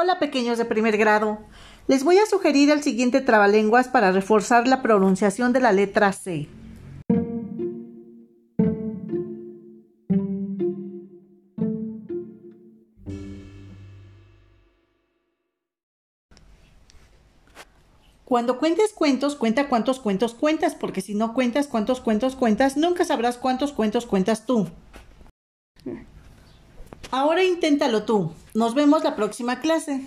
Hola pequeños de primer grado. Les voy a sugerir el siguiente trabalenguas para reforzar la pronunciación de la letra C. Cuando cuentes cuentos, cuenta cuántos cuentos cuentas, porque si no cuentas cuántos cuentos cuentas, nunca sabrás cuántos cuentos cuentas tú. Ahora inténtalo tú. Nos vemos la próxima clase.